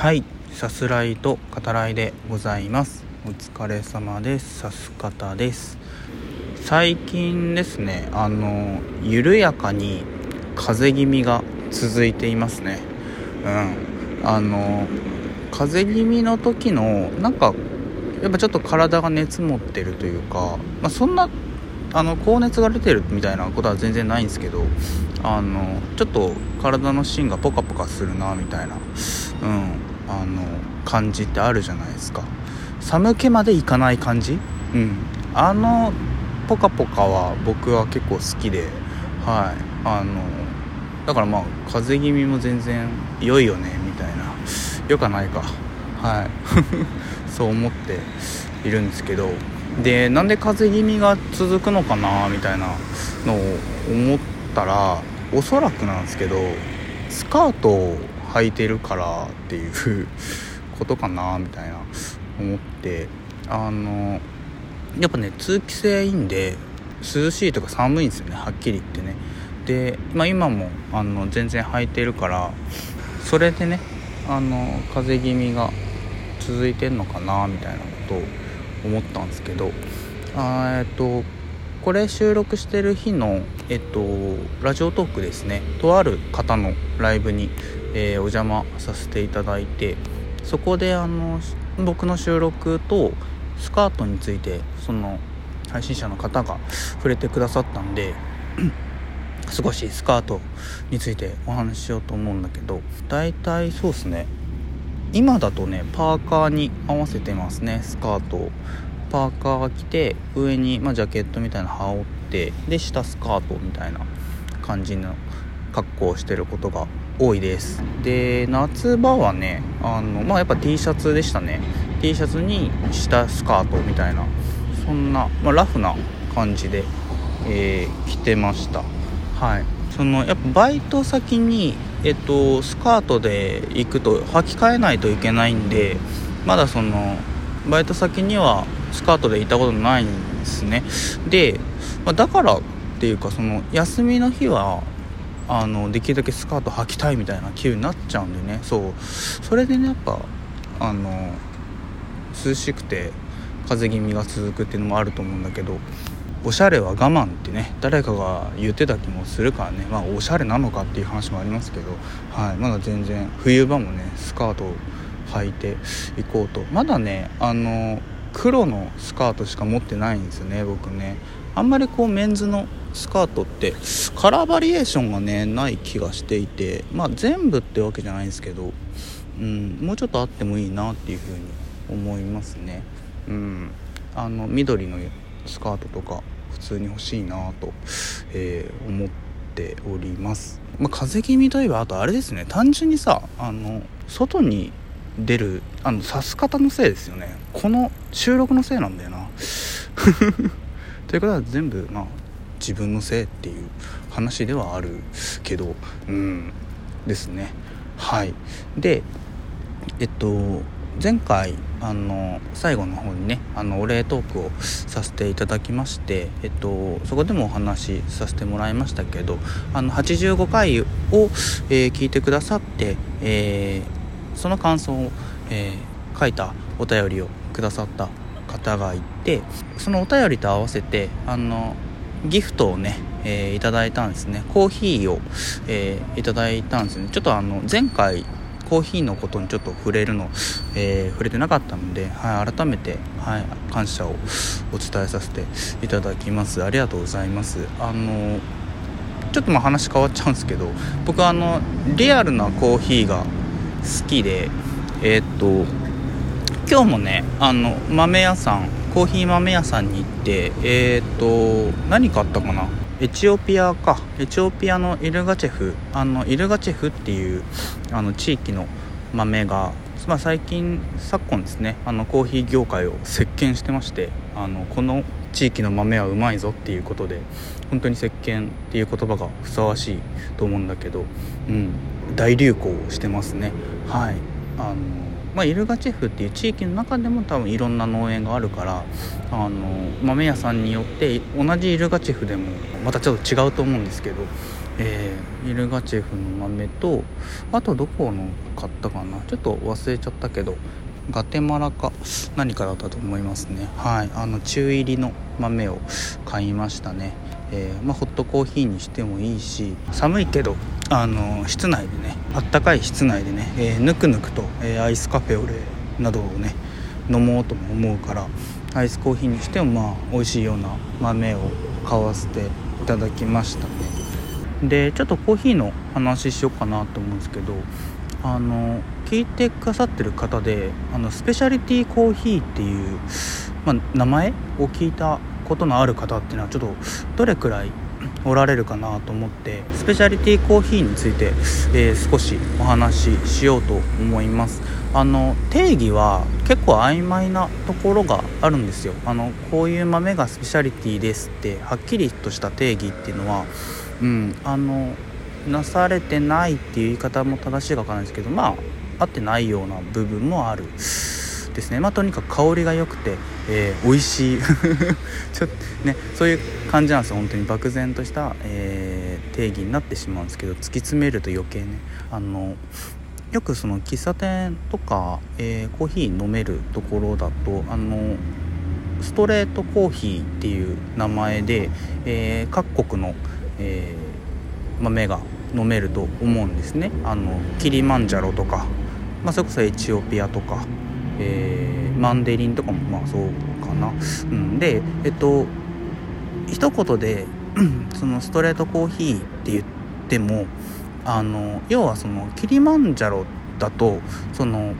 はい。さすらいと語らいでございます。お疲れ様です。さす方です。最近ですねあの緩やかに風邪気味が続いていますね。うん。あの風邪気味の時のなんかやっぱちょっと体が熱持ってるというか、まあ、そんなあの高熱が出てるみたいなことは全然ないんですけどあのちょっと体の芯がポカポカするなみたいな、うん、あの感じってあるじゃないですか。寒気までいかない感じ、うん、あのポカポカは僕は結構好きではい。あのだからまあ風邪気味も全然良いよねみたいな。よかないか。はい。そう思っているんですけど。でなんで風邪気味が続くのかなみたいなのを思ったらおそらくなんですけどスカートを履いてるからっていうことかなみたいな思ってあのやっぱね通気性いいんで涼しいとか寒いんですよねはっきり言ってね。で、まあ、今もあの全然履いてるからそれでねあの風邪気味が続いてんのかなみたいなことを思ったんですけどあえっとこれ収録してる日の、えっと、ラジオトークですね。とある方のライブに、えー、お邪魔させていただいてそこであの僕の収録とスカートについてその配信者の方が触れてくださったんで 少しスカートについてお話ししようと思うんだけど大体そうですね。今だとねパーカーに合わせてますねスカートを。パーカーが着て上に、まあ、ジャケットみたいな羽織ってで下スカートみたいな感じの格好をしてることが多いです。で夏場はねあのまあやっぱ T シャツでしたね。T シャツに下スカートみたいなそんな、まあ、ラフな感じで、えー、着てました。はい。そのやっぱバイト先にえっとスカートで行くと履き替えないといけないんでまだそのバイト先にはスカートで行ったことないんですね。で、まあ、だからっていうかその休みの日はあのできるだけスカート履きたいみたいな気になっちゃうんでね。そう。それでねやっぱあの涼しくて風邪気味が続くっていうのもあると思うんだけどおしゃれは我慢ってね誰かが言ってた気もするからね。まあおしゃれなのかっていう話もありますけど、はい、まだ全然冬場もねスカートを履いていこうと。まだねあの黒のスカートしか持ってないんですよね僕ね。あんまりこうメンズのスカートってカラーバリエーションがねない気がしていてまあ全部ってわけじゃないんですけど、うん、もうちょっとあってもいいなっていうふうに思いますね。うん。あの緑のスカートとか普通に欲しいなと、えー、思っております、まあ、風邪気味といえばあとあれですね。単純にさあの外に出るあの刺す方のせいですよね。この収録のせいなんだよな。ということは全部まあ自分のせいっていう話ではあるけどうんですね。はい。でえっと前回あの最後の方にねあのお礼トークをさせていただきまして、えっと、そこでもお話しさせてもらいましたけどあの85回を、えー、聞いてくださって、えー、その感想を、えー、書いたお便りをくださった方がいてそのお便りと合わせてあのギフトをね、えー、いただいたんですね。コーヒーを、えー、いただいたんですね。ちょっとあの前回コーヒーのことにちょっと触れるの、えー、触れてなかったので、はい、改めて、はい、感謝をお伝えさせていただきます。ありがとうございます。あのちょっとまあ話変わっちゃうんですけど僕あのリアルなコーヒーが好きでえ、っと今日もねあの豆屋さんコーヒー豆屋さんに行ってえー、と何買ったかな？エチオピアか。エチオピアのイルガチェフ。あのイルガチェフっていうあの地域の豆が、まあ、最近昨今ですねあのコーヒー業界を席巻してましてあのこの地域の豆はうまいぞっていうことで本当に石鹸っていう言葉がふさわしいと思うんだけど、うん、大流行してますね。はい。あのまあ、イルガチェフっていう地域の中でも多分いろんな農園があるからあの豆屋さんによって同じイルガチェフでもまたちょっと違うと思うんですけどえー、イルガチェフの豆とあとどこの買ったかな？ちょっと忘れちゃったけどガテマラか何かだったと思いますね。はい。あの中入りの豆を買いましたね。えー、まあ、ホットコーヒーにしてもいいし寒いけどあの室内でねあったかい室内でね、えー、ぬくぬくと、えー、アイスカフェオレなどをね飲もうとも思うからアイスコーヒーにしてもまあ美味しいような豆を買わせていただきましたね。でちょっとコーヒーの話しようかなと思うんですけどあの聞いてくださってる方であのスペシャリティコーヒーっていう、まあ、名前を聞いたことのある方っていうのはちょっとどれくらいおられるかなと思ってスペシャリティコーヒーについて、えー、少しお話ししようと思います。あの定義は結構曖昧なところがあるんですよ。あのこういう豆がスペシャリティですってはっきりとした定義っていうのはうんあのなされてないっていう言い方も正しいか分かんないですけどまあ合ってないような部分もある。ですね。まあとにかく香りが良くて、えー、美味しい。ちょっとねそういう感じなんですよ。本当に漠然とした、えー、定義になってしまうんですけど突き詰めると余計ね。あのよくその喫茶店とか、えー、コーヒー飲めるところだとあのストレートコーヒーっていう名前で、えー、各国の、えー、豆が飲めると思うんですね。あのキリマンジャロとか、まあ、それこそエチオピアとか、えー、マンデリンとかもまあそうかな、うん、でえっと一言で そのストレートコーヒーって言ってもあの要はそのキリマンジャロだとその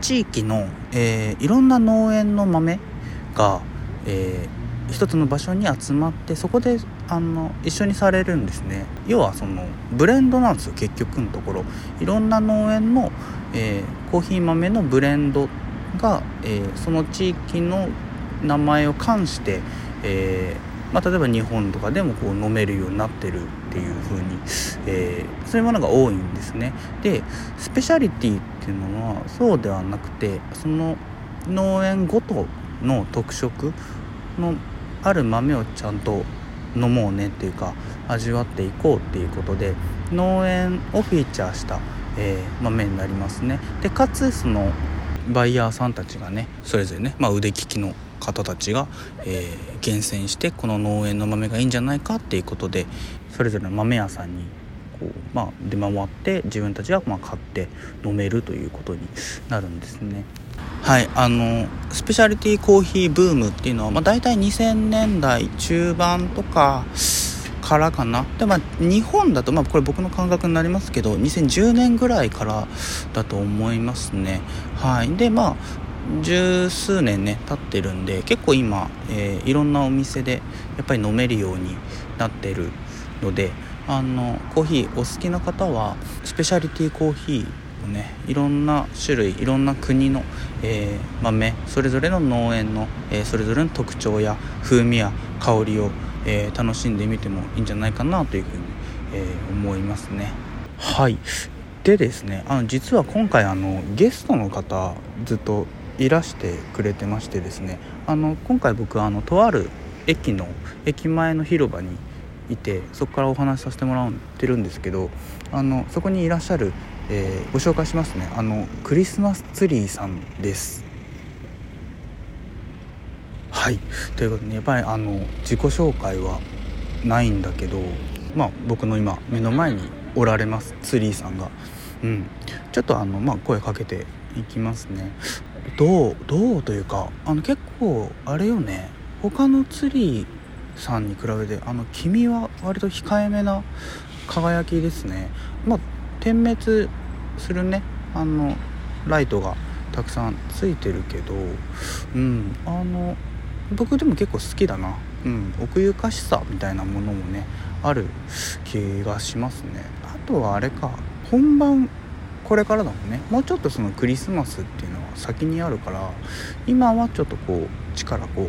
地域の、えー、いろんな農園の豆が、えー、一つの場所に集まってそこであの一緒にされるんですね。要はそのブレンドなんですよ結局のところ。いろんな農園の、えー、コーヒー豆のブレンドが、えー、その地域の名前を冠して、えー、まあ、例えば日本とかでもこう飲めるようになってるっていう風に、えー、そういうものが多いんですね。でスペシャリティっていうのはそうではなくてその農園ごとの特色のある豆をちゃんと飲もうねっていうか味わっていこうっていうことで農園をフィーチャーした、えー、豆になりますねでかつそのバイヤーさんたちがねそれぞれね、まあ、腕利きの方たちが、えー、厳選してこの農園の豆がいいんじゃないかっていうことでそれぞれの豆屋さんにこう、まあ、出回って自分たちがま買って飲めるということになるんですね。はいあのスペシャリティコーヒーブームっていうのは、まあ、大体2000年代中盤とかからかな。でまあ日本だと、まあ、これ僕の感覚になりますけど2010年ぐらいからだと思いますね。はい。でまあ十数年ね経ってるんで結構今、えー、いろんなお店でやっぱり飲めるようになってるのであのコーヒーお好きな方はスペシャリティコーヒーねいろんな種類いろんな国の、えー、豆それぞれの農園の、えー、それぞれの特徴や風味や香りを、えー、楽しんでみてもいいんじゃないかなというふうに、え思いますね。はい。でですねあの実は今回あのゲストの方ずっといらしてくれてましてですねあの今回僕あのとある駅の駅前の広場にいてそこからお話しさせてもらってるんですけどあのそこにいらっしゃる、えー、ご紹介しますね。あのクリスマスツリーさんです。はい。ということで、ね、やっぱりあの自己紹介はないんだけどまあ僕の今目の前におられますツリーさんが。うん。ちょっとあのまあ声かけていきますね。どうどうというかあの結構あれよね。他のツリーさんに比べてあの君は割と控えめな輝きですね。まあ点滅するね。あのライトがたくさんついてるけどうん。あの僕でも結構好きだな。うん。奥ゆかしさみたいなものもねある気がしますね。あとはあれか。本番これからだもんね。もうちょっとそのクリスマスっていうのは先にあるから今はちょっとこう力こう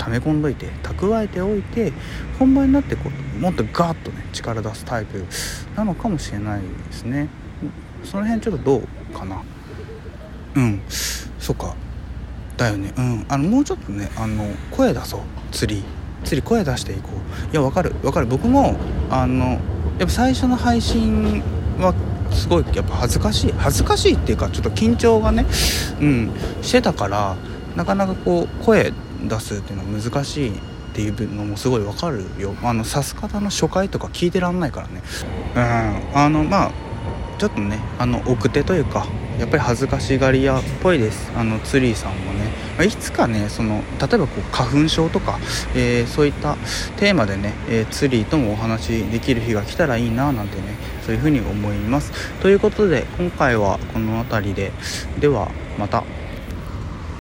溜め込んどいて蓄えておいて本番になってこうもっとガーッとね力出すタイプなのかもしれないですね。その辺ちょっとどうかな。うん。そっか。だよね。うん。あのもうちょっとねあの声出そう。釣り。つり声出していこう。いやわかる。わかる。僕もあのやっぱ最初の配信はすごいやっぱ恥ずかしい。恥ずかしいっていうかちょっと緊張がねうん。してたからなかなかこう声出すっていうのは難しいっていうのもすごいわかるよ。あのさす方の初回とか聞いてらんないからね。うん。あのまあちょっとねあの奥手というかやっぱり恥ずかしがり屋っぽいです。あのツリーさんもね、まあ、いつかねその例えばこう花粉症とか、えー、そういったテーマでね、えー、ツリーともお話できる日が来たらいいななんてねそういうふうに思います。ということで今回はこの辺りで。ではまた。